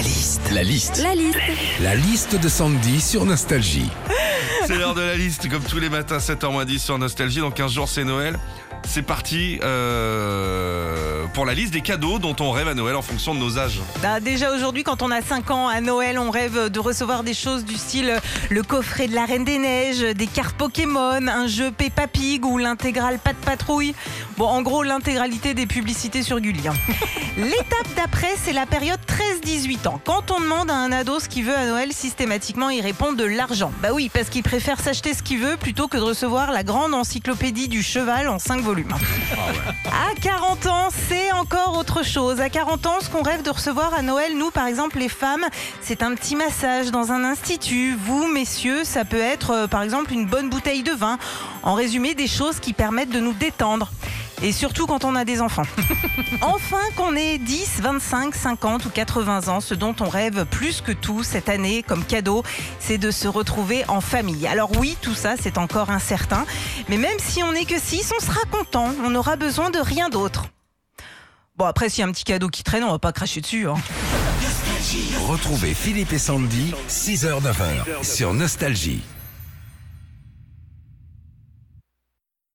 La liste. La liste. La liste. La liste de Sandy sur Nostalgie. C'est l'heure de la liste, comme tous les matins, 7h10 sur Nostalgie. Dans 15 jours, c'est Noël. C'est parti euh, pour la liste des cadeaux dont on rêve à Noël en fonction de nos âges. Ah, déjà aujourd'hui, quand on a 5 ans à Noël, on rêve de recevoir des choses du style le coffret de la Reine des Neiges, des cartes Pokémon, un jeu Peppa Pig ou l'intégrale Pas de Patrouille. Bon, en gros, l'intégralité des publicités sur Gulli. hein. L'étape d'après, c'est la période 13-18 ans. Quand on demande à un ado ce qu'il veut à Noël, systématiquement, il répond de l'argent. Bah oui, parce qu'il préfère s'acheter ce qu'il veut plutôt que de recevoir la grande encyclopédie du cheval en 5 volumes. À 40 ans, c'est encore autre chose. À 40 ans, ce qu'on rêve de recevoir à Noël, nous par exemple les femmes, c'est un petit massage dans un institut. Vous, messieurs, ça peut être euh, par exemple une bonne bouteille de vin. En résumé, des choses qui permettent de nous détendre. Et surtout quand on a des enfants. enfin, qu'on ait 10, 25, 50 ou 80 ans, ce dont on rêve plus que tout cette année comme cadeau, c'est de se retrouver en famille. Alors oui, tout ça, c'est encore incertain. Mais même si on n'est que 6, on sera content. On n'aura besoin de rien d'autre. Bon, après, s'il y a un petit cadeau qui traîne, on va pas cracher dessus. hein. Retrouvez Philippe et Sandy, 6h-9h sur Nostalgie.